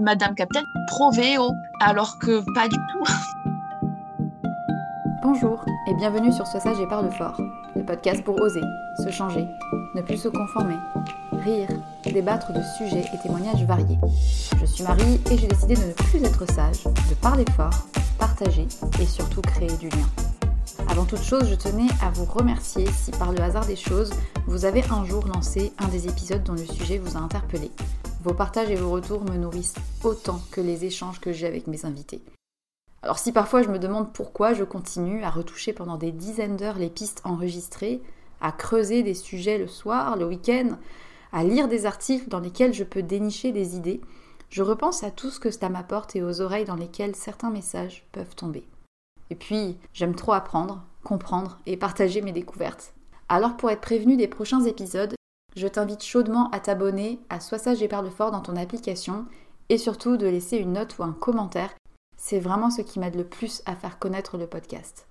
Madame Captain Provéo, alors que pas du tout. Bonjour et bienvenue sur Sois sage et parle fort, le podcast pour oser, se changer, ne plus se conformer, rire, débattre de sujets et témoignages variés. Je suis Marie et j'ai décidé de ne plus être sage, de parler fort, partager et surtout créer du lien. Avant toute chose, je tenais à vous remercier si par le hasard des choses, vous avez un jour lancé un des épisodes dont le sujet vous a interpellé vos partages et vos retours me nourrissent autant que les échanges que j'ai avec mes invités. Alors si parfois je me demande pourquoi je continue à retoucher pendant des dizaines d'heures les pistes enregistrées, à creuser des sujets le soir, le week-end, à lire des articles dans lesquels je peux dénicher des idées, je repense à tout ce que cela m'apporte et aux oreilles dans lesquelles certains messages peuvent tomber. Et puis, j'aime trop apprendre, comprendre et partager mes découvertes. Alors pour être prévenu des prochains épisodes, je t'invite chaudement à t'abonner à Sois sage et parle fort dans ton application et surtout de laisser une note ou un commentaire. C'est vraiment ce qui m'aide le plus à faire connaître le podcast.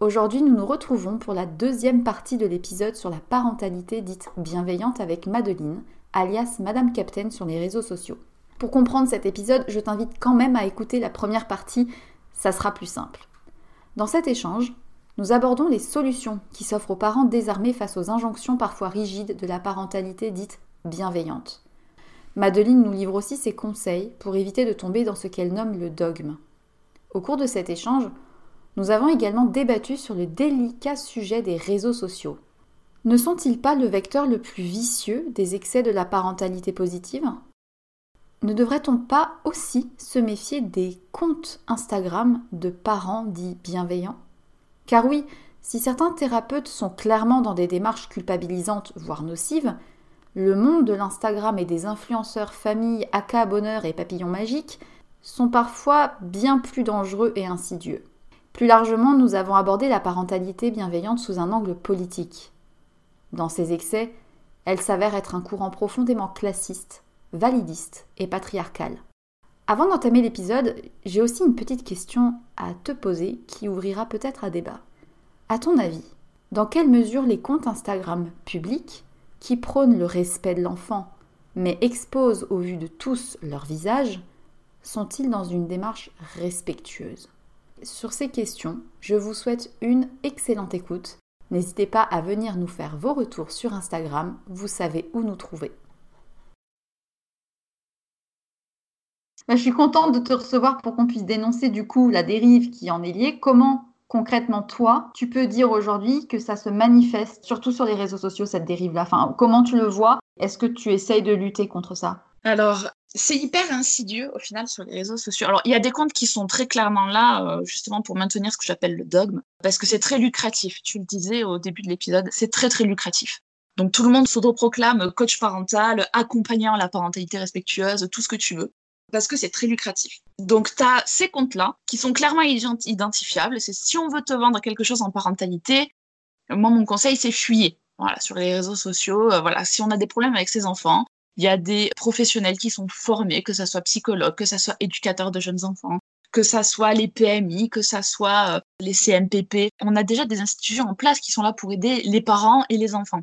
Aujourd'hui, nous nous retrouvons pour la deuxième partie de l'épisode sur la parentalité dite bienveillante avec Madeline, alias Madame Captain sur les réseaux sociaux. Pour comprendre cet épisode, je t'invite quand même à écouter la première partie, ça sera plus simple. Dans cet échange, nous abordons les solutions qui s'offrent aux parents désarmés face aux injonctions parfois rigides de la parentalité dite bienveillante. Madeline nous livre aussi ses conseils pour éviter de tomber dans ce qu'elle nomme le dogme. Au cours de cet échange, nous avons également débattu sur le délicat sujet des réseaux sociaux. Ne sont-ils pas le vecteur le plus vicieux des excès de la parentalité positive? Ne devrait-on pas aussi se méfier des comptes Instagram de parents dits bienveillants? Car oui, si certains thérapeutes sont clairement dans des démarches culpabilisantes, voire nocives, le monde de l'Instagram et des influenceurs famille, aka bonheur et papillons magiques sont parfois bien plus dangereux et insidieux. Plus largement, nous avons abordé la parentalité bienveillante sous un angle politique. Dans ses excès, elle s'avère être un courant profondément classiste, validiste et patriarcal. Avant d'entamer l'épisode, j'ai aussi une petite question à te poser qui ouvrira peut-être à débat. À ton avis, dans quelle mesure les comptes Instagram publics, qui prônent le respect de l'enfant, mais exposent au vu de tous leur visage, sont-ils dans une démarche respectueuse? Sur ces questions, je vous souhaite une excellente écoute. N'hésitez pas à venir nous faire vos retours sur Instagram, vous savez où nous trouver. Je suis contente de te recevoir pour qu'on puisse dénoncer du coup la dérive qui en est liée. Comment concrètement, toi, tu peux dire aujourd'hui que ça se manifeste, surtout sur les réseaux sociaux, cette dérive-là? Comment tu le vois? Est-ce que tu essayes de lutter contre ça? Alors, c'est hyper insidieux au final sur les réseaux sociaux. Alors, il y a des comptes qui sont très clairement là, euh, justement, pour maintenir ce que j'appelle le dogme, parce que c'est très lucratif. Tu le disais au début de l'épisode, c'est très, très lucratif. Donc, tout le monde s'autoproclame coach parental, accompagnant la parentalité respectueuse, tout ce que tu veux parce que c'est très lucratif. Donc, tu as ces comptes-là qui sont clairement identifiables. C'est si on veut te vendre quelque chose en parentalité, moi, mon conseil, c'est fuyer. Voilà, sur les réseaux sociaux, euh, voilà, si on a des problèmes avec ses enfants, il y a des professionnels qui sont formés, que ce soit psychologues, que ce soit éducateurs de jeunes enfants, que ce soit les PMI, que ce soit euh, les CMPP. On a déjà des institutions en place qui sont là pour aider les parents et les enfants.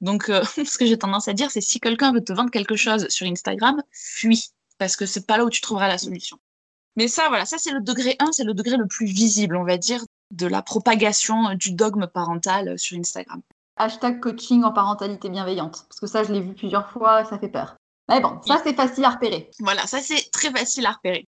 Donc, euh, ce que j'ai tendance à dire, c'est si quelqu'un veut te vendre quelque chose sur Instagram, fuis parce que c'est pas là où tu trouveras la solution. Mais ça, voilà, ça c'est le degré 1, c'est le degré le plus visible, on va dire, de la propagation du dogme parental sur Instagram. Hashtag coaching en parentalité bienveillante, parce que ça, je l'ai vu plusieurs fois, ça fait peur. Mais bon, ça c'est facile à repérer. Voilà, ça c'est très facile à repérer.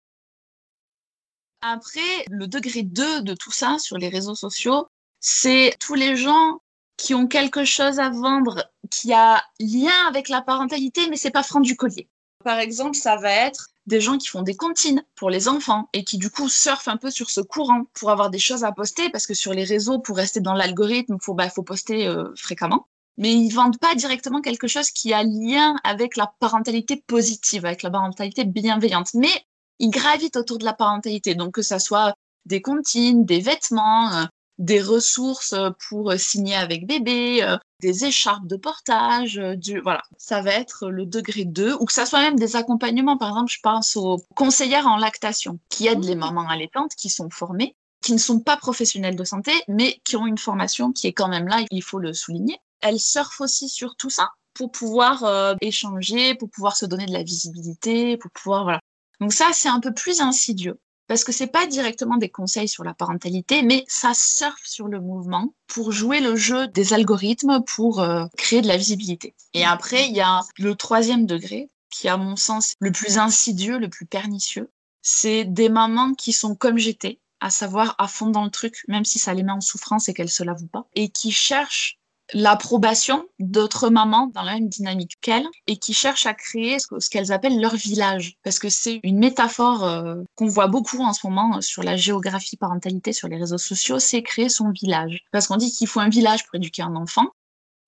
Après, le degré 2 de tout ça sur les réseaux sociaux, c'est tous les gens qui ont quelque chose à vendre qui a lien avec la parentalité, mais c'est pas franc du collier. Par exemple, ça va être des gens qui font des comptines pour les enfants et qui du coup surfent un peu sur ce courant pour avoir des choses à poster parce que sur les réseaux, pour rester dans l'algorithme, il faut, bah, faut poster euh, fréquemment. Mais ils vendent pas directement quelque chose qui a lien avec la parentalité positive, avec la parentalité bienveillante. Mais ils gravitent autour de la parentalité. Donc que ça soit des comptines, des vêtements, euh, des ressources pour signer avec bébé, euh, des écharpes de portage, euh, du, voilà, ça va être le degré 2, ou que ça soit même des accompagnements. Par exemple, je pense aux conseillères en lactation qui aident les mmh. mamans allaitantes qui sont formées, qui ne sont pas professionnelles de santé, mais qui ont une formation qui est quand même là, il faut le souligner. Elles surfent aussi sur tout ça pour pouvoir euh, échanger, pour pouvoir se donner de la visibilité, pour pouvoir voilà. Donc ça, c'est un peu plus insidieux parce que c'est pas directement des conseils sur la parentalité, mais ça surfe sur le mouvement pour jouer le jeu des algorithmes pour euh, créer de la visibilité. Et après, il y a le troisième degré, qui à mon sens le plus insidieux, le plus pernicieux. C'est des mamans qui sont comme j'étais, à savoir à fond dans le truc, même si ça les met en souffrance et qu'elles se l'avouent pas, et qui cherchent l'approbation d'autres mamans dans la même dynamique qu'elles et qui cherchent à créer ce qu'elles appellent leur village. Parce que c'est une métaphore euh, qu'on voit beaucoup en ce moment sur la géographie parentalité sur les réseaux sociaux, c'est créer son village. Parce qu'on dit qu'il faut un village pour éduquer un enfant.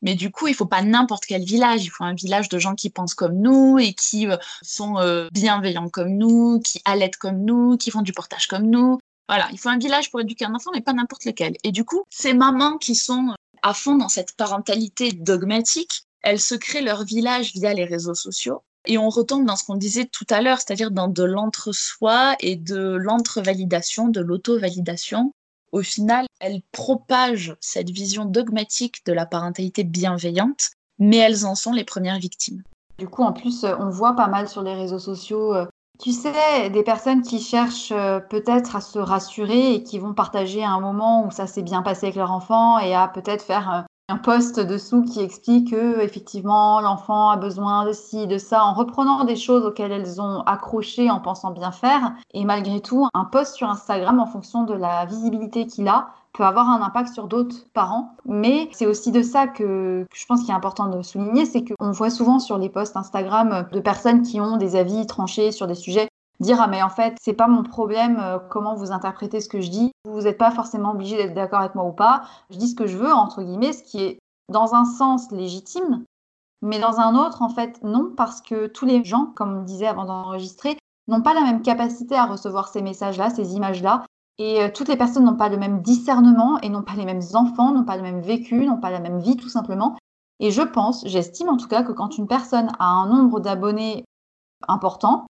Mais du coup, il faut pas n'importe quel village. Il faut un village de gens qui pensent comme nous et qui euh, sont euh, bienveillants comme nous, qui allaitent comme nous, qui font du portage comme nous. Voilà, il faut un village pour éduquer un enfant, mais pas n'importe lequel. Et du coup, ces mamans qui sont à fond dans cette parentalité dogmatique, elles se créent leur village via les réseaux sociaux. Et on retombe dans ce qu'on disait tout à l'heure, c'est-à-dire dans de l'entre-soi et de l'entre-validation, de l'auto-validation. Au final, elles propagent cette vision dogmatique de la parentalité bienveillante, mais elles en sont les premières victimes. Du coup, en plus, on voit pas mal sur les réseaux sociaux euh, tu sais, des personnes qui cherchent euh, peut-être à se rassurer et qui vont partager un moment où ça s'est bien passé avec leur enfant et à peut-être faire un post dessous qui explique que effectivement l'enfant a besoin de ci, de ça, en reprenant des choses auxquelles elles ont accroché en pensant bien faire. Et malgré tout, un post sur Instagram, en fonction de la visibilité qu'il a, peut avoir un impact sur d'autres parents. Mais c'est aussi de ça que, je pense qu'il est important de souligner, c'est qu'on voit souvent sur les posts Instagram de personnes qui ont des avis tranchés sur des sujets dire ah mais en fait c'est pas mon problème euh, comment vous interprétez ce que je dis vous n'êtes pas forcément obligé d'être d'accord avec moi ou pas je dis ce que je veux entre guillemets ce qui est dans un sens légitime mais dans un autre en fait non parce que tous les gens comme on disait avant d'enregistrer n'ont pas la même capacité à recevoir ces messages là ces images là et euh, toutes les personnes n'ont pas le même discernement et n'ont pas les mêmes enfants n'ont pas le même vécu n'ont pas la même vie tout simplement. Et je pense j'estime en tout cas que quand une personne a un nombre d'abonnés important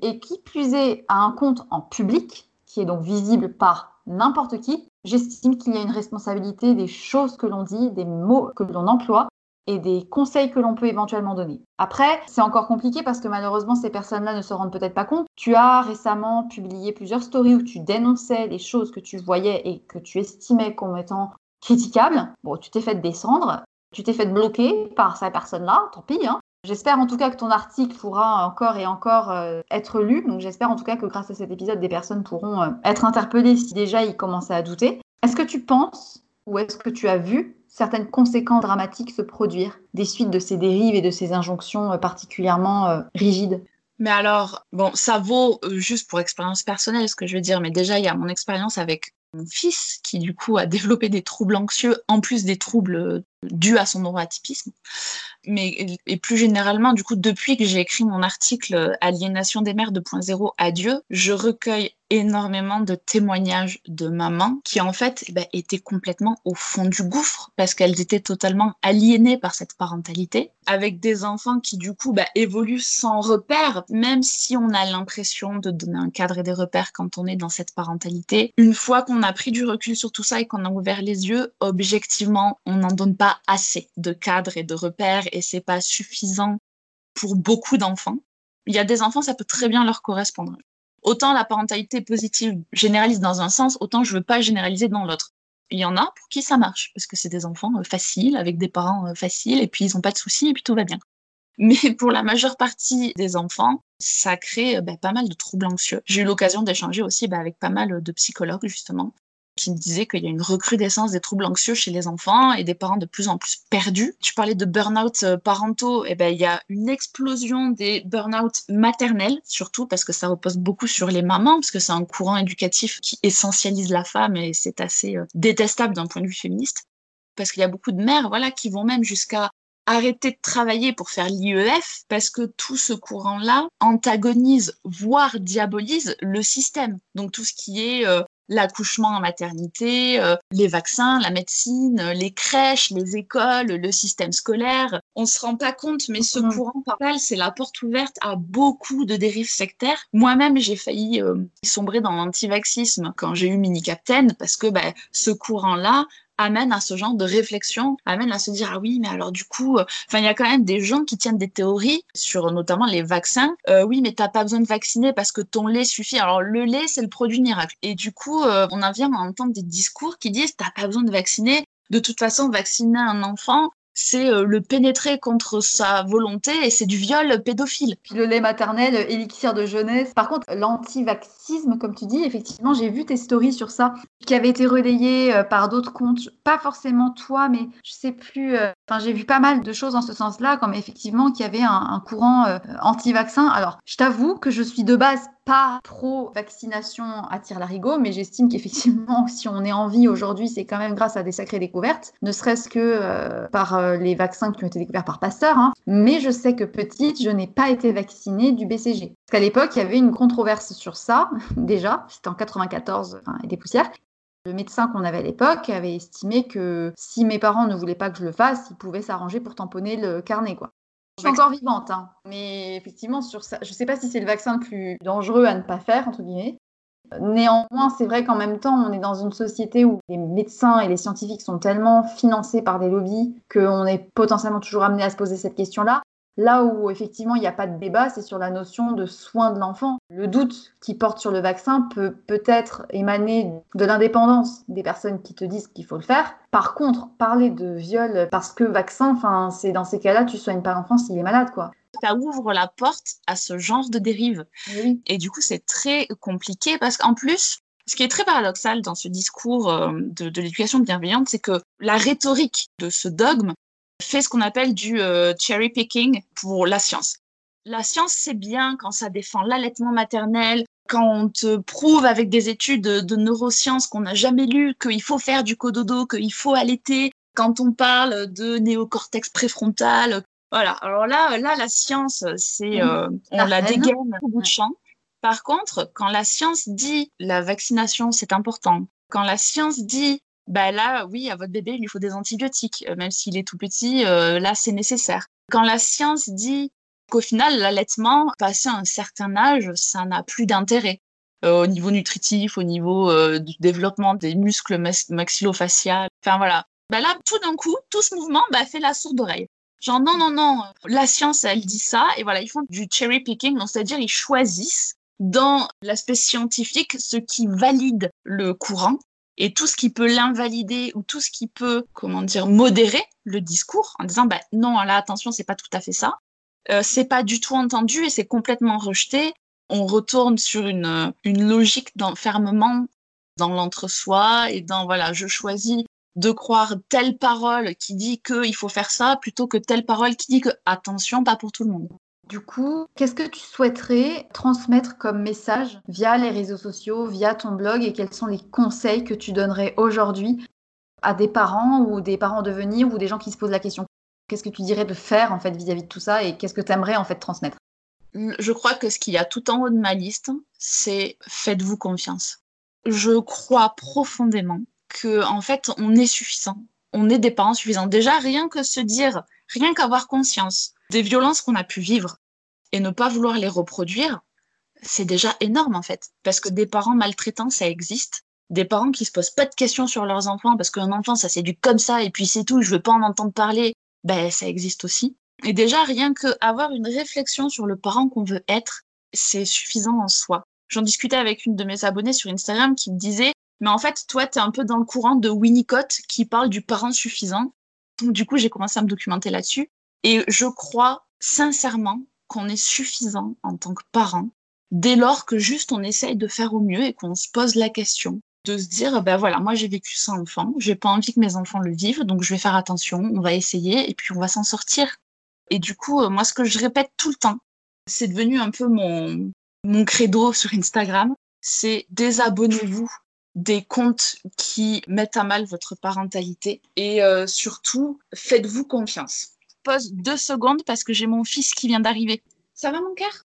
et qui plus est à un compte en public, qui est donc visible par n'importe qui, j'estime qu'il y a une responsabilité des choses que l'on dit, des mots que l'on emploie et des conseils que l'on peut éventuellement donner. Après, c'est encore compliqué parce que malheureusement, ces personnes-là ne se rendent peut-être pas compte. Tu as récemment publié plusieurs stories où tu dénonçais les choses que tu voyais et que tu estimais comme étant critiquables. Bon, tu t'es fait descendre, tu t'es fait bloquer par ces personnes-là, tant pis. Hein. J'espère en tout cas que ton article pourra encore et encore euh, être lu. Donc j'espère en tout cas que grâce à cet épisode, des personnes pourront euh, être interpellées si déjà ils commençaient à douter. Est-ce que tu penses ou est-ce que tu as vu certaines conséquences dramatiques se produire des suites de ces dérives et de ces injonctions euh, particulièrement rigides. Mais alors, bon, ça vaut juste pour expérience personnelle ce que je veux dire, mais déjà, il y a mon expérience avec mon fils qui, du coup, a développé des troubles anxieux en plus des troubles dus à son neuroatypisme. Mais et plus généralement, du coup, depuis que j'ai écrit mon article Aliénation des mères 2.0 Adieu, je recueille énormément de témoignages de mamans qui en fait eh ben, étaient complètement au fond du gouffre parce qu'elles étaient totalement aliénées par cette parentalité, avec des enfants qui du coup bah, évoluent sans repère, même si on a l'impression de donner un cadre et des repères quand on est dans cette parentalité. Une fois qu'on a pris du recul sur tout ça et qu'on a ouvert les yeux, objectivement, on n'en donne pas assez de cadres et de repères et c'est pas suffisant pour beaucoup d'enfants. Il y a des enfants, ça peut très bien leur correspondre. Autant la parentalité positive généralise dans un sens, autant je veux pas généraliser dans l'autre. Il y en a pour qui ça marche, parce que c'est des enfants euh, faciles, avec des parents euh, faciles, et puis ils n'ont pas de soucis, et puis tout va bien. Mais pour la majeure partie des enfants, ça crée euh, bah, pas mal de troubles anxieux. J'ai eu l'occasion d'échanger aussi bah, avec pas mal de psychologues, justement, qui disait qu'il y a une recrudescence des troubles anxieux chez les enfants et des parents de plus en plus perdus. Tu parlais de burn-out euh, parentaux, et eh ben il y a une explosion des burn-out maternels, surtout parce que ça repose beaucoup sur les mamans, parce que c'est un courant éducatif qui essentialise la femme et c'est assez euh, détestable d'un point de vue féministe. Parce qu'il y a beaucoup de mères, voilà, qui vont même jusqu'à arrêter de travailler pour faire l'IEF parce que tout ce courant-là antagonise, voire diabolise le système. Donc tout ce qui est euh, l'accouchement en maternité, euh, les vaccins, la médecine, euh, les crèches, les écoles, le système scolaire. On se rend pas compte, mais ce courant parallèle, c'est la porte ouverte à beaucoup de dérives sectaires. Moi-même, j'ai failli euh, sombrer dans l'antivaxisme quand j'ai eu Mini Captain parce que bah, ce courant-là amène à ce genre de réflexion, amène à se dire ah oui mais alors du coup, euh, enfin il y a quand même des gens qui tiennent des théories sur notamment les vaccins. Euh, oui mais t'as pas besoin de vacciner parce que ton lait suffit. Alors le lait c'est le produit miracle. Et du coup euh, on en vient à entendre des discours qui disent t'as pas besoin de vacciner. De toute façon vacciner un enfant c'est euh, le pénétrer contre sa volonté et c'est du viol pédophile. Puis le lait maternel, élixir de jeunesse. Par contre, l'antivaxisme, comme tu dis, effectivement, j'ai vu tes stories sur ça qui avaient été relayées euh, par d'autres comptes. Pas forcément toi, mais je sais plus. Euh, enfin, j'ai vu pas mal de choses en ce sens-là, comme effectivement qu'il y avait un, courant anti-vaccin. Alors, je t'avoue que je suis de base pas pro-vaccination à tire-larigot, mais j'estime qu'effectivement, si on est en vie aujourd'hui, c'est quand même grâce à des sacrées découvertes, ne serait-ce que euh, par euh, les vaccins qui ont été découverts par Pasteur. Hein. Mais je sais que petite, je n'ai pas été vaccinée du BCG. Parce qu'à l'époque, il y avait une controverse sur ça, déjà, c'était en 94 et des poussières. Le médecin qu'on avait à l'époque avait estimé que si mes parents ne voulaient pas que je le fasse, ils pouvaient s'arranger pour tamponner le carnet, quoi. Je suis encore vivante, hein. mais effectivement, sur ça, je ne sais pas si c'est le vaccin le plus dangereux à ne pas faire, entre guillemets. Néanmoins, c'est vrai qu'en même temps, on est dans une société où les médecins et les scientifiques sont tellement financés par des lobbies qu'on est potentiellement toujours amené à se poser cette question-là. Là où effectivement il n'y a pas de débat, c'est sur la notion de soin de l'enfant. Le doute qui porte sur le vaccin peut peut-être émaner de l'indépendance des personnes qui te disent qu'il faut le faire. Par contre, parler de viol parce que vaccin, enfin, c'est dans ces cas-là, tu soignes pas l'enfant s'il est malade, quoi. Ça ouvre la porte à ce genre de dérive. Oui. Et du coup, c'est très compliqué parce qu'en plus, ce qui est très paradoxal dans ce discours euh, de, de l'éducation bienveillante, c'est que la rhétorique de ce dogme fait ce qu'on appelle du euh, cherry picking pour la science. La science, c'est bien quand ça défend l'allaitement maternel, quand on te prouve avec des études de, de neurosciences qu'on n'a jamais lues qu'il faut faire du cododo, qu'il faut allaiter, quand on parle de néocortex préfrontal. Voilà. Alors là, là, la science, c'est, euh, on la dégaine au bout de champ. Par contre, quand la science dit la vaccination, c'est important, quand la science dit bah là, oui, à votre bébé, il lui faut des antibiotiques, euh, même s'il est tout petit, euh, là, c'est nécessaire. Quand la science dit qu'au final, l'allaitement, passé un certain âge, ça n'a plus d'intérêt euh, au niveau nutritif, au niveau du développement des muscles maxillofaciaux. Enfin voilà. Bah là, tout d'un coup, tout ce mouvement bah, fait la sourde oreille. Genre non, non, non, la science, elle dit ça, et voilà, ils font du cherry picking, c'est-à-dire ils choisissent dans l'aspect scientifique ce qui valide le courant et tout ce qui peut l'invalider ou tout ce qui peut, comment dire, modérer le discours en disant, bah, non, là, attention, c'est pas tout à fait ça. Euh, c'est pas du tout entendu et c'est complètement rejeté. On retourne sur une, une logique d'enfermement dans l'entre-soi et dans, voilà, je choisis de croire telle parole qui dit qu'il faut faire ça plutôt que telle parole qui dit que, attention, pas pour tout le monde. Du coup, qu'est-ce que tu souhaiterais transmettre comme message via les réseaux sociaux, via ton blog et quels sont les conseils que tu donnerais aujourd'hui à des parents ou des parents en devenir ou des gens qui se posent la question? Qu'est-ce que tu dirais de faire en fait vis-à-vis de tout ça et qu'est-ce que tu aimerais en fait transmettre? Je crois que ce qu'il y a tout en haut de ma liste, c'est faites-vous confiance. Je crois profondément que en fait, on est suffisant. On est des parents suffisants. Déjà, rien que se dire, rien qu'avoir conscience des violences qu'on a pu vivre et ne pas vouloir les reproduire, c'est déjà énorme en fait. Parce que des parents maltraitants, ça existe. Des parents qui se posent pas de questions sur leurs enfants parce qu'un enfant, ça s'éduque comme ça et puis c'est tout, je veux pas en entendre parler, ben ça existe aussi. Et déjà, rien que avoir une réflexion sur le parent qu'on veut être, c'est suffisant en soi. J'en discutais avec une de mes abonnées sur Instagram qui me disait, mais en fait, toi, tu es un peu dans le courant de Winnicott qui parle du parent suffisant. Donc, du coup, j'ai commencé à me documenter là-dessus. Et je crois sincèrement qu'on est suffisant en tant que parent dès lors que juste on essaye de faire au mieux et qu'on se pose la question de se dire ben voilà moi j'ai vécu sans enfant j'ai pas envie que mes enfants le vivent donc je vais faire attention on va essayer et puis on va s'en sortir. Et du coup euh, moi ce que je répète tout le temps c'est devenu un peu mon mon credo sur Instagram c'est désabonnez-vous des comptes qui mettent à mal votre parentalité et euh, surtout faites-vous confiance pose deux secondes parce que j'ai mon fils qui vient d'arriver. Ça va, mon cœur?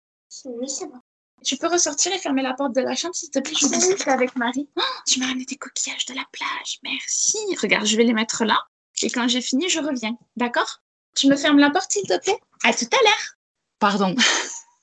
Oui, ça va. Tu peux ressortir et fermer la porte de la chambre, s'il te plaît Je discute avec Marie. Oh, tu m'as ramené des coquillages de la plage. Merci. Regarde, je vais les mettre là. Et quand j'ai fini, je reviens. D'accord? Tu me fermes la porte, s'il te plaît? À tout à l'heure. Pardon.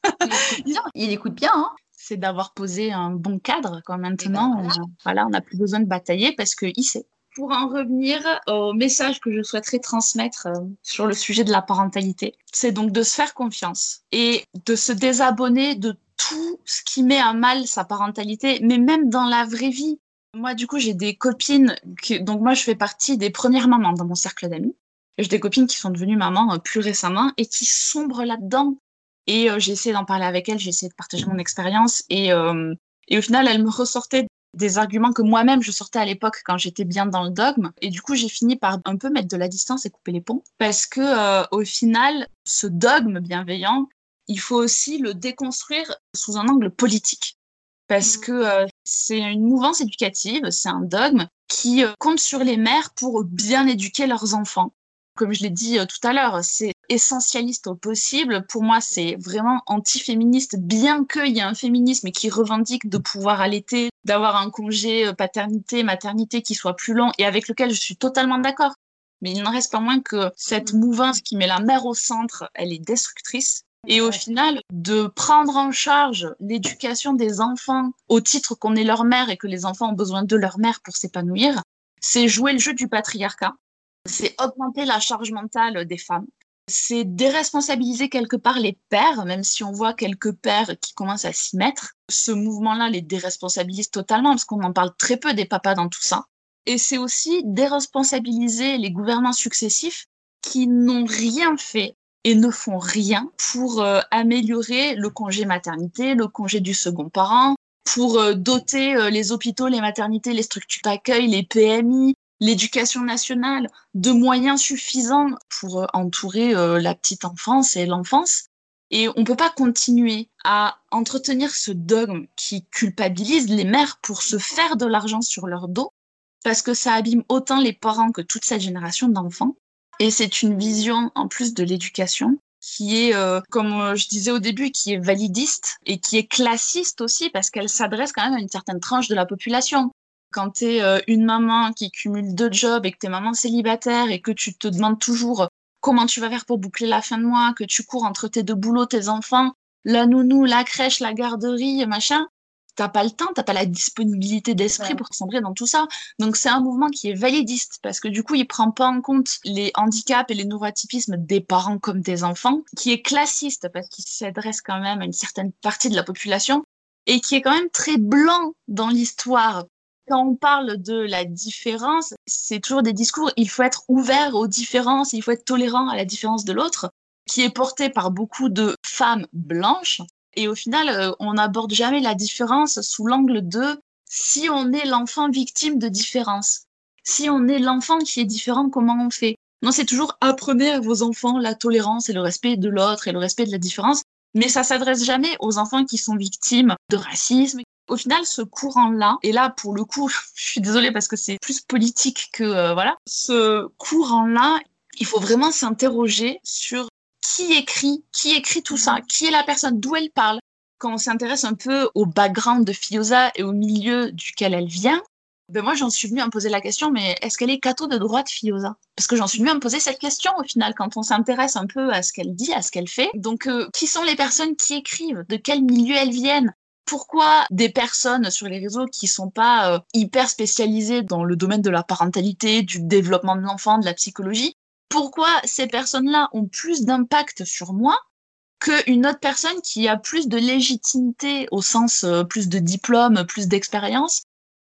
Il écoute bien, hein C'est d'avoir posé un bon cadre. Quand maintenant, ben voilà. On, voilà, on n'a plus besoin de batailler parce qu'il sait pour en revenir au message que je souhaiterais transmettre euh, sur le sujet de la parentalité, c'est donc de se faire confiance et de se désabonner de tout ce qui met à mal sa parentalité, mais même dans la vraie vie. Moi, du coup, j'ai des copines, qui... donc moi, je fais partie des premières mamans dans mon cercle d'amis. J'ai des copines qui sont devenues mamans euh, plus récemment et qui sombrent là-dedans. Et euh, j'ai essayé d'en parler avec elles, j'ai essayé de partager mon expérience et, euh, et au final, elles me ressortaient des arguments que moi-même je sortais à l'époque quand j'étais bien dans le dogme. Et du coup j'ai fini par un peu mettre de la distance et couper les ponts. Parce que euh, au final ce dogme bienveillant il faut aussi le déconstruire sous un angle politique. Parce que euh, c'est une mouvance éducative c'est un dogme qui euh, compte sur les mères pour bien éduquer leurs enfants. Comme je l'ai dit euh, tout à l'heure, c'est essentialiste au possible. Pour moi, c'est vraiment anti-féministe, bien qu'il y ait un féminisme qui revendique de pouvoir allaiter, d'avoir un congé euh, paternité, maternité qui soit plus long et avec lequel je suis totalement d'accord. Mais il n'en reste pas moins que cette mouvance qui met la mère au centre, elle est destructrice. Et au final, de prendre en charge l'éducation des enfants au titre qu'on est leur mère et que les enfants ont besoin de leur mère pour s'épanouir, c'est jouer le jeu du patriarcat c'est augmenter la charge mentale des femmes. C'est déresponsabiliser quelque part les pères, même si on voit quelques pères qui commencent à s'y mettre. Ce mouvement-là les déresponsabilise totalement parce qu'on en parle très peu des papas dans tout ça. Et c'est aussi déresponsabiliser les gouvernants successifs qui n'ont rien fait et ne font rien pour euh, améliorer le congé maternité, le congé du second parent, pour euh, doter euh, les hôpitaux, les maternités, les structures d'accueil, les PMI, l'éducation nationale de moyens suffisants pour entourer la petite enfance et l'enfance. Et on ne peut pas continuer à entretenir ce dogme qui culpabilise les mères pour se faire de l'argent sur leur dos, parce que ça abîme autant les parents que toute cette génération d'enfants. Et c'est une vision en plus de l'éducation qui est, euh, comme euh, je disais au début, qui est validiste et qui est classiste aussi parce qu'elle s'adresse quand même à une certaine tranche de la population. Quand tu es euh, une maman qui cumule deux jobs et que tu es maman célibataire et que tu te demandes toujours comment tu vas faire pour boucler la fin de mois, que tu cours entre tes deux boulots, tes enfants, la nounou, la crèche, la garderie, machin, t'as pas le temps, t'as pas la disponibilité d'esprit pour sombrer dans tout ça. Donc c'est un mouvement qui est validiste parce que du coup il prend pas en compte les handicaps et les neurotypismes des parents comme des enfants, qui est classiste parce qu'il s'adresse quand même à une certaine partie de la population et qui est quand même très blanc dans l'histoire. Quand on parle de la différence, c'est toujours des discours, il faut être ouvert aux différences, il faut être tolérant à la différence de l'autre, qui est porté par beaucoup de femmes blanches et au final, euh, on n'aborde jamais la différence sous l'angle de si on est l'enfant victime de différence. Si on est l'enfant qui est différent, comment on fait? Non, c'est toujours apprenez à vos enfants la tolérance et le respect de l'autre et le respect de la différence. Mais ça s'adresse jamais aux enfants qui sont victimes de racisme. Au final, ce courant-là, et là, pour le coup, je suis désolée parce que c'est plus politique que, euh, voilà, ce courant-là, il faut vraiment s'interroger sur qui écrit, qui écrit tout ça, qui est la personne, d'où elle parle. Quand on s'intéresse un peu au background de Fioza et au milieu duquel elle vient, ben moi j'en suis venue à me poser la question, mais est-ce qu'elle est catho de droite Fioza Parce que j'en suis venue à me poser cette question au final quand on s'intéresse un peu à ce qu'elle dit, à ce qu'elle fait. Donc euh, qui sont les personnes qui écrivent? De quel milieu elles viennent? Pourquoi des personnes sur les réseaux qui sont pas euh, hyper spécialisées dans le domaine de la parentalité, du développement de l'enfant, de la psychologie, pourquoi ces personnes-là ont plus d'impact sur moi qu'une autre personne qui a plus de légitimité au sens euh, plus de diplôme, plus d'expérience?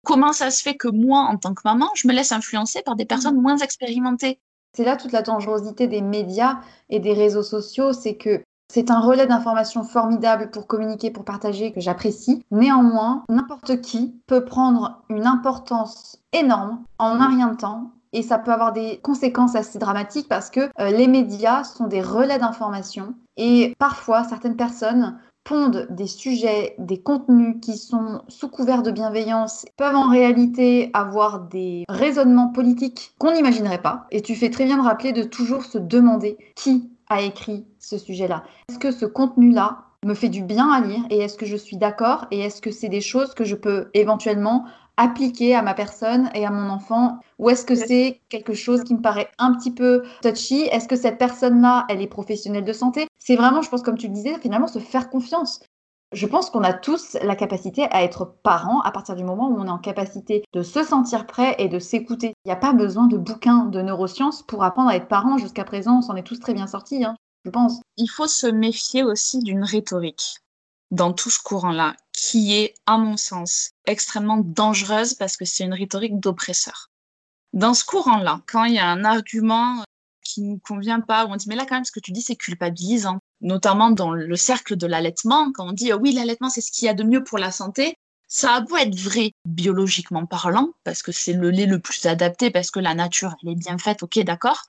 Comment ça se fait que moi, en tant que maman, je me laisse influencer par des personnes moins expérimentées C'est là toute la dangerosité des médias et des réseaux sociaux, c'est que c'est un relais d'informations formidable pour communiquer, pour partager, que j'apprécie. Néanmoins, n'importe qui peut prendre une importance énorme en un rien de temps et ça peut avoir des conséquences assez dramatiques parce que euh, les médias sont des relais d'information et parfois certaines personnes pondent des sujets, des contenus qui sont sous couvert de bienveillance, peuvent en réalité avoir des raisonnements politiques qu'on n'imaginerait pas. Et tu fais très bien de rappeler de toujours se demander qui a écrit ce sujet-là. Est-ce que ce contenu-là me fait du bien à lire et est-ce que je suis d'accord et est-ce que c'est des choses que je peux éventuellement appliquer à ma personne et à mon enfant Ou est-ce que c'est quelque chose qui me paraît un petit peu touchy? Est-ce que cette personne-là, elle est professionnelle de santé? C'est vraiment, je pense, comme tu le disais, finalement, se faire confiance. Je pense qu'on a tous la capacité à être parents à partir du moment où on est en capacité de se sentir prêt et de s'écouter. Il n'y a pas besoin de bouquins de neurosciences pour apprendre à être parent. Jusqu'à présent, on s'en est tous très bien sortis, hein, je pense. Il faut se méfier aussi d'une rhétorique dans tout ce courant-là, qui est, à mon sens, extrêmement dangereuse parce que c'est une rhétorique d'oppresseur. Dans ce courant-là, quand il y a un argument qui ne nous convient pas, où on dit mais là quand même ce que tu dis c'est culpabilisant, notamment dans le cercle de l'allaitement, quand on dit oui l'allaitement c'est ce qu'il y a de mieux pour la santé, ça a beau être vrai biologiquement parlant, parce que c'est le lait le plus adapté, parce que la nature elle est bien faite, ok d'accord.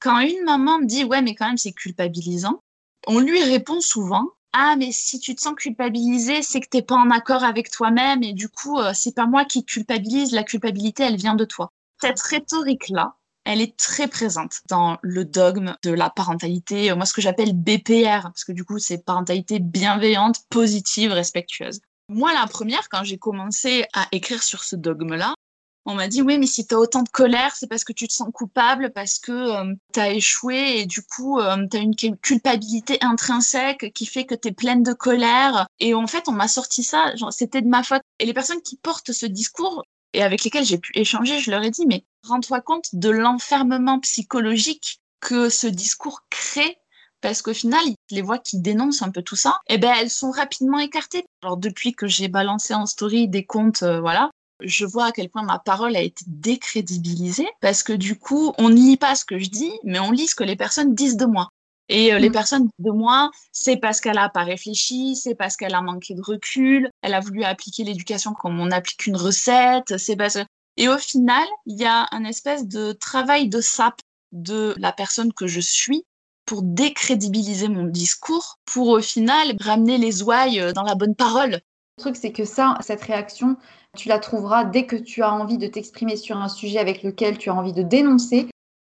Quand une maman dit ouais mais quand même c'est culpabilisant, on lui répond souvent ah mais si tu te sens culpabilisé, c'est que t'es pas en accord avec toi-même et du coup euh, c'est pas moi qui culpabilise, la culpabilité elle vient de toi. Cette rhétorique là, elle est très présente dans le dogme de la parentalité, euh, moi ce que j'appelle BPR parce que du coup c'est parentalité bienveillante, positive, respectueuse. Moi la première quand j'ai commencé à écrire sur ce dogme là, on m'a dit oui mais si tu as autant de colère c'est parce que tu te sens coupable parce que euh, tu as échoué et du coup euh, tu une culpabilité intrinsèque qui fait que tu pleine de colère et en fait on m'a sorti ça c'était de ma faute et les personnes qui portent ce discours et avec lesquelles j'ai pu échanger je leur ai dit mais rends-toi compte de l'enfermement psychologique que ce discours crée parce qu'au final, les voix qui dénoncent un peu tout ça, eh ben, elles sont rapidement écartées. Alors, depuis que j'ai balancé en story des comptes, euh, voilà, je vois à quel point ma parole a été décrédibilisée parce que du coup, on ne lit pas ce que je dis, mais on lit ce que les personnes disent de moi. Et euh, les mm. personnes de moi, c'est parce qu'elle a pas réfléchi, c'est parce qu'elle a manqué de recul, elle a voulu appliquer l'éducation comme on applique une recette, c'est parce que... Et au final, il y a un espèce de travail de sape de la personne que je suis pour décrédibiliser mon discours, pour au final ramener les ouailles euh, dans la bonne parole. Le truc, c'est que ça, cette réaction, tu la trouveras dès que tu as envie de t'exprimer sur un sujet avec lequel tu as envie de dénoncer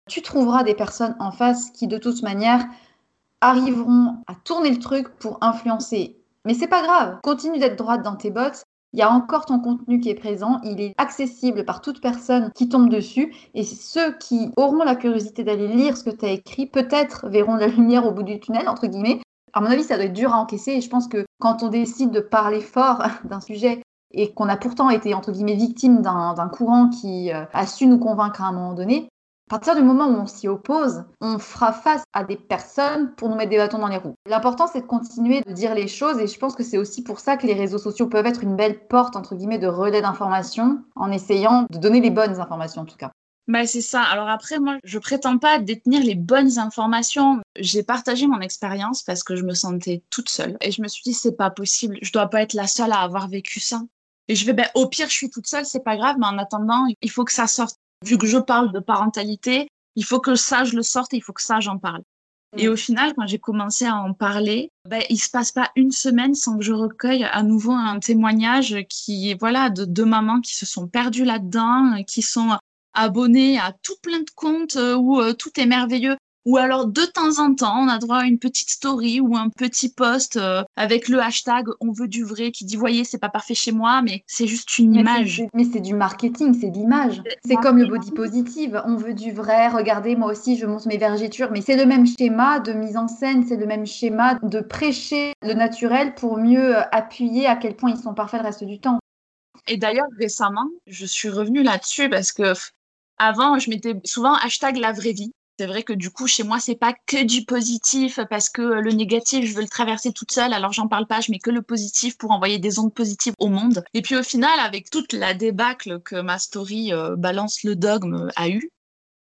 tu trouveras des personnes en face qui, de toute manière, arriveront à tourner le truc pour influencer. Mais c'est pas grave, continue d'être droite dans tes bottes. Il y a encore ton contenu qui est présent, il est accessible par toute personne qui tombe dessus. Et ceux qui auront la curiosité d'aller lire ce que tu as écrit, peut-être verront la lumière au bout du tunnel, entre guillemets. À mon avis, ça doit être dur à encaisser. Et je pense que quand on décide de parler fort d'un sujet et qu'on a pourtant été, entre guillemets, victime d'un courant qui euh, a su nous convaincre à un moment donné, à partir du moment où on s'y oppose, on fera face à des personnes pour nous mettre des bâtons dans les roues. L'important, c'est de continuer de dire les choses et je pense que c'est aussi pour ça que les réseaux sociaux peuvent être une belle porte, entre guillemets, de relais d'information en essayant de donner les bonnes informations en tout cas. Bah c'est ça. Alors après, moi, je prétends pas détenir les bonnes informations. J'ai partagé mon expérience parce que je me sentais toute seule et je me suis dit c'est pas possible. Je dois pas être la seule à avoir vécu ça. Et je vais, ben, au pire, je suis toute seule, c'est pas grave, mais en attendant, il faut que ça sorte vu que je parle de parentalité, il faut que ça, je le sorte et il faut que ça, j'en parle. Et mm. au final, quand j'ai commencé à en parler, ben, il se passe pas une semaine sans que je recueille à nouveau un témoignage qui, voilà, de deux mamans qui se sont perdues là-dedans, qui sont abonnées à tout plein de comptes euh, où euh, tout est merveilleux. Ou alors de temps en temps, on a droit à une petite story ou un petit post euh, avec le hashtag on veut du vrai qui dit voyez c'est pas parfait chez moi mais c'est juste une image. Mais c'est du marketing, c'est de l'image. C'est comme le body positive, on veut du vrai, regardez moi aussi je monte mes vergitures mais c'est le même schéma de mise en scène, c'est le même schéma de prêcher le naturel pour mieux appuyer à quel point ils sont parfaits le reste du temps. Et d'ailleurs récemment, je suis revenue là-dessus parce que avant, je mettais souvent hashtag la vraie vie. C'est vrai que du coup, chez moi, c'est pas que du positif parce que le négatif, je veux le traverser toute seule. Alors, j'en parle pas, je mets que le positif pour envoyer des ondes positives au monde. Et puis, au final, avec toute la débâcle que ma story euh, balance le dogme a eu,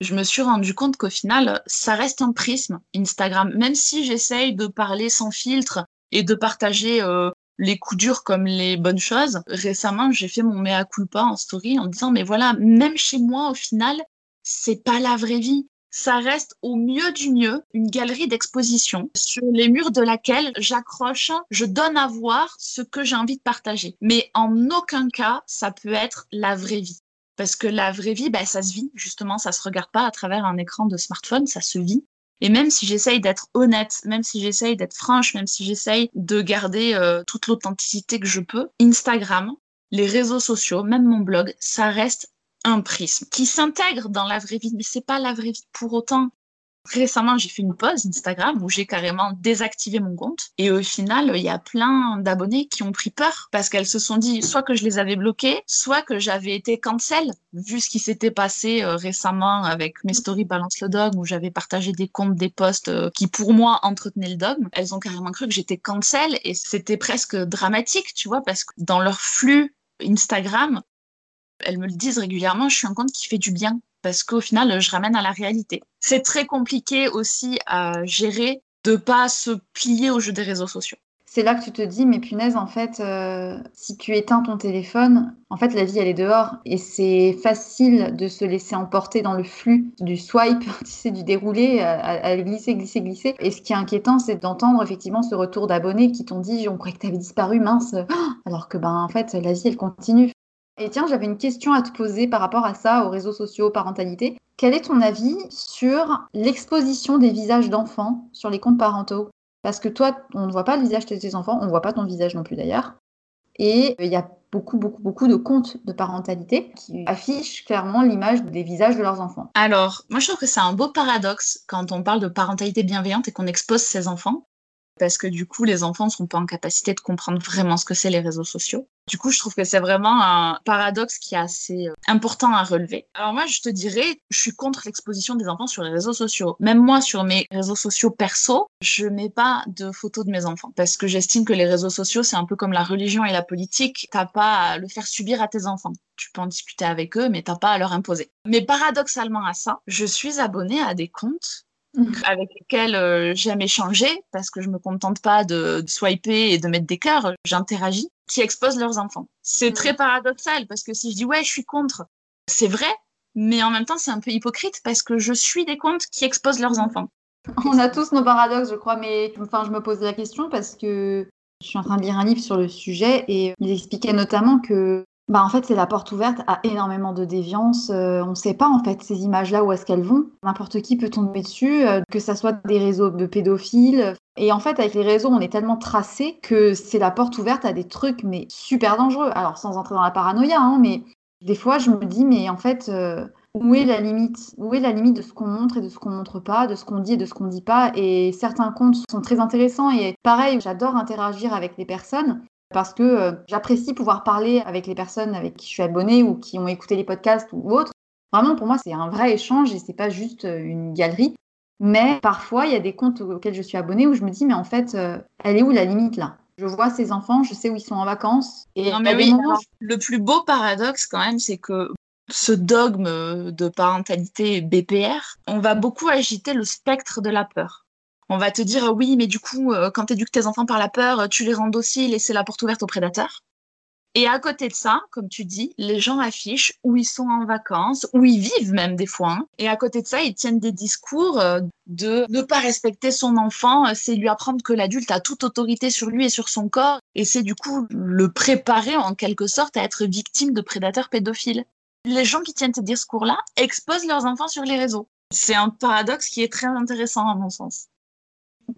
je me suis rendu compte qu'au final, ça reste un prisme, Instagram. Même si j'essaye de parler sans filtre et de partager euh, les coups durs comme les bonnes choses. Récemment, j'ai fait mon mea culpa en story en disant, mais voilà, même chez moi, au final, c'est pas la vraie vie ça reste au mieux du mieux une galerie d'exposition sur les murs de laquelle j'accroche, je donne à voir ce que j'ai envie de partager. Mais en aucun cas, ça peut être la vraie vie. Parce que la vraie vie, ben, ça se vit. Justement, ça se regarde pas à travers un écran de smartphone, ça se vit. Et même si j'essaye d'être honnête, même si j'essaye d'être franche, même si j'essaye de garder euh, toute l'authenticité que je peux, Instagram, les réseaux sociaux, même mon blog, ça reste un prisme qui s'intègre dans la vraie vie, mais c'est pas la vraie vie pour autant. Récemment, j'ai fait une pause Instagram où j'ai carrément désactivé mon compte. Et au final, il y a plein d'abonnés qui ont pris peur parce qu'elles se sont dit soit que je les avais bloqués, soit que j'avais été cancel, vu ce qui s'était passé euh, récemment avec mes stories Balance le dogme où j'avais partagé des comptes, des posts euh, qui pour moi entretenaient le dogme. Elles ont carrément cru que j'étais cancel et c'était presque dramatique, tu vois, parce que dans leur flux Instagram, elles me le disent régulièrement, je suis un compte qui fait du bien parce qu'au final, je ramène à la réalité. C'est très compliqué aussi à gérer de pas se plier au jeu des réseaux sociaux. C'est là que tu te dis, mais punaise, en fait, euh, si tu éteins ton téléphone, en fait, la vie, elle est dehors. Et c'est facile de se laisser emporter dans le flux du swipe, tu sais, du déroulé, à, glisser, glisser, glisser. Et ce qui est inquiétant, c'est d'entendre effectivement ce retour d'abonnés qui t'ont dit, on croyait que tu avais disparu, mince. Alors que, ben, en fait, la vie, elle continue. Et tiens, j'avais une question à te poser par rapport à ça, aux réseaux sociaux, parentalité. Quel est ton avis sur l'exposition des visages d'enfants sur les comptes parentaux? Parce que toi, on ne voit pas le visage de tes enfants, on ne voit pas ton visage non plus d'ailleurs. Et il y a beaucoup, beaucoup, beaucoup de comptes de parentalité qui affichent clairement l'image des visages de leurs enfants. Alors, moi je trouve que c'est un beau paradoxe quand on parle de parentalité bienveillante et qu'on expose ses enfants. Parce que du coup, les enfants ne sont pas en capacité de comprendre vraiment ce que c'est les réseaux sociaux. Du coup, je trouve que c'est vraiment un paradoxe qui est assez euh, important à relever. Alors moi, je te dirais, je suis contre l'exposition des enfants sur les réseaux sociaux. Même moi, sur mes réseaux sociaux perso, je mets pas de photos de mes enfants parce que j'estime que les réseaux sociaux, c'est un peu comme la religion et la politique. T'as pas à le faire subir à tes enfants. Tu peux en discuter avec eux, mais t'as pas à leur imposer. Mais paradoxalement à ça, je suis abonnée à des comptes mmh. avec lesquels euh, j'aime échanger parce que je me contente pas de, de swiper et de mettre des cœurs, j'interagis qui exposent leurs enfants. C'est mm. très paradoxal parce que si je dis ouais, je suis contre, c'est vrai, mais en même temps, c'est un peu hypocrite parce que je suis des comptes qui exposent leurs enfants. On a tous nos paradoxes, je crois, mais enfin, je me posais la question parce que je suis en train de lire un livre sur le sujet et il expliquait notamment que bah, en fait, c'est la porte ouverte à énormément de déviance. Euh, on ne sait pas, en fait, ces images-là, où est-ce qu'elles vont. N'importe qui peut tomber dessus, euh, que ça soit des réseaux de pédophiles. Et en fait, avec les réseaux, on est tellement tracé que c'est la porte ouverte à des trucs, mais super dangereux. Alors, sans entrer dans la paranoïa, hein, mais des fois, je me dis, mais en fait, euh, où est la limite? Où est la limite de ce qu'on montre et de ce qu'on montre pas, de ce qu'on dit et de ce qu'on dit pas? Et certains comptes sont très intéressants et pareil, j'adore interagir avec les personnes parce que euh, j'apprécie pouvoir parler avec les personnes avec qui je suis abonnée ou qui ont écouté les podcasts ou autres. Vraiment, pour moi, c'est un vrai échange et c'est pas juste euh, une galerie. Mais parfois, il y a des comptes auxquels je suis abonnée où je me dis, mais en fait, euh, elle est où la limite là? Je vois ces enfants, je sais où ils sont en vacances. Et non, mais oui, le plus beau paradoxe quand même, c'est que ce dogme de parentalité BPR, on va beaucoup agiter le spectre de la peur on va te dire oui, mais du coup, euh, quand tu éduques tes enfants par la peur, euh, tu les rends dociles et c'est la porte ouverte aux prédateurs. Et à côté de ça, comme tu dis, les gens affichent où ils sont en vacances, où ils vivent même des fois. Hein. Et à côté de ça, ils tiennent des discours euh, de ne pas respecter son enfant, c'est lui apprendre que l'adulte a toute autorité sur lui et sur son corps. Et c'est du coup le préparer en quelque sorte à être victime de prédateurs pédophiles. Les gens qui tiennent ces discours-là exposent leurs enfants sur les réseaux. C'est un paradoxe qui est très intéressant à mon sens.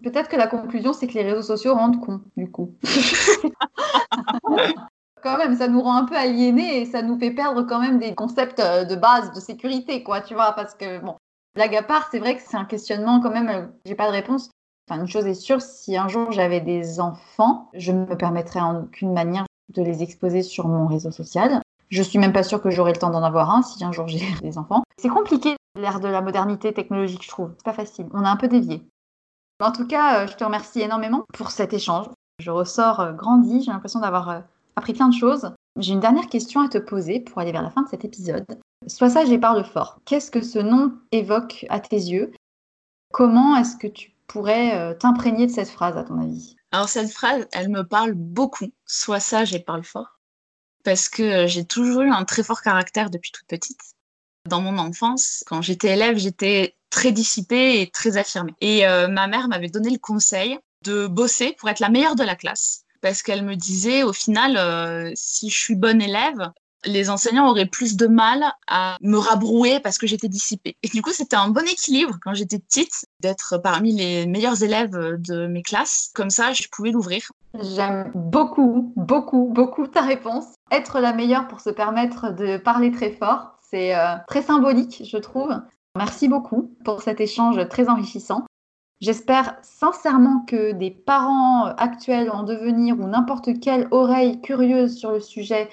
Peut-être que la conclusion, c'est que les réseaux sociaux rendent cons, du coup. quand même, ça nous rend un peu aliénés et ça nous fait perdre quand même des concepts euh, de base de sécurité, quoi, tu vois, parce que, bon, blague à part, c'est vrai que c'est un questionnement quand même, euh, j'ai pas de réponse. Enfin, une chose est sûre, si un jour j'avais des enfants, je ne me permettrais en aucune manière de les exposer sur mon réseau social. Je suis même pas sûre que j'aurai le temps d'en avoir un si un jour j'ai des enfants. C'est compliqué l'ère de la modernité technologique, je trouve. C'est pas facile. On a un peu dévié. En tout cas, euh, je te remercie énormément pour cet échange. Je ressors euh, grandi, j'ai l'impression d'avoir euh, appris plein de choses. J'ai une dernière question à te poser pour aller vers la fin de cet épisode. Sois sage et parle fort. Qu'est-ce que ce nom évoque à tes yeux? Comment est-ce que tu pourrais t'imprégner de cette phrase à ton avis? Alors cette phrase, elle me parle beaucoup. Sois sage et parle fort. Parce que j'ai toujours eu un très fort caractère depuis toute petite. Dans mon enfance, quand j'étais élève, j'étais très dissipée et très affirmée. Et euh, ma mère m'avait donné le conseil de bosser pour être la meilleure de la classe. Parce qu'elle me disait, au final, euh, si je suis bonne élève, les enseignants auraient plus de mal à me rabrouer parce que j'étais dissipée. Et du coup, c'était un bon équilibre quand j'étais petite d'être parmi les meilleurs élèves de mes classes. Comme ça, je pouvais l'ouvrir. J'aime beaucoup, beaucoup, beaucoup ta réponse. Être la meilleure pour se permettre de parler très fort, c'est euh, très symbolique, je trouve. Merci beaucoup pour cet échange très enrichissant. J'espère sincèrement que des parents actuels en devenir ou n'importe quelle oreille curieuse sur le sujet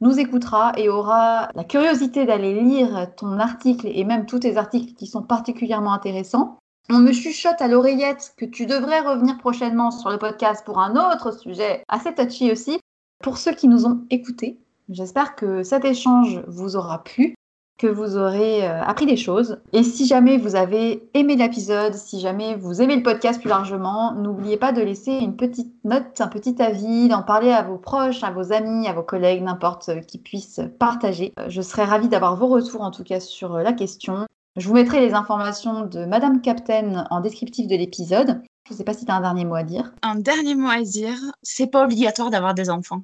nous écoutera et aura la curiosité d'aller lire ton article et même tous tes articles qui sont particulièrement intéressants. On me chuchote à l'oreillette que tu devrais revenir prochainement sur le podcast pour un autre sujet assez touchy aussi. Pour ceux qui nous ont écoutés, j'espère que cet échange vous aura plu que vous aurez euh, appris des choses. Et si jamais vous avez aimé l'épisode, si jamais vous aimez le podcast plus largement, n'oubliez pas de laisser une petite note, un petit avis, d'en parler à vos proches, à vos amis, à vos collègues, n'importe euh, qui puissent partager. Euh, je serais ravie d'avoir vos retours en tout cas sur la question. Je vous mettrai les informations de Madame Captain en descriptif de l'épisode. Je ne sais pas si tu as un dernier mot à dire. Un dernier mot à dire, c'est pas obligatoire d'avoir des enfants.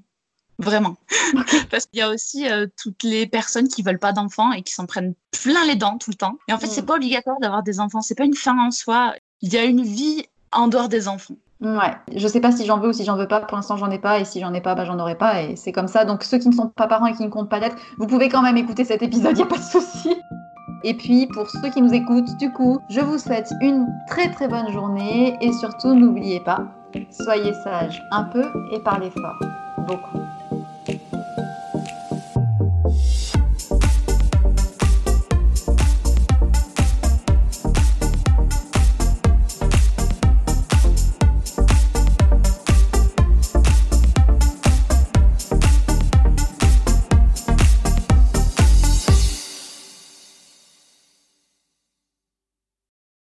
Vraiment. Parce qu'il y a aussi euh, toutes les personnes qui veulent pas d'enfants et qui s'en prennent plein les dents tout le temps. Et en fait, c'est mm. pas obligatoire d'avoir des enfants. C'est pas une fin en soi. Il y a une vie en dehors des enfants. Ouais, je sais pas si j'en veux ou si j'en veux pas. Pour l'instant, j'en ai pas. Et si j'en ai pas, bah, j'en aurai pas. Et c'est comme ça. Donc, ceux qui ne sont pas parents et qui ne comptent pas d'être, vous pouvez quand même écouter cet épisode. Il a pas de souci. Et puis, pour ceux qui nous écoutent, du coup, je vous souhaite une très très bonne journée. Et surtout, n'oubliez pas, soyez sages un peu et parlez fort. Beaucoup.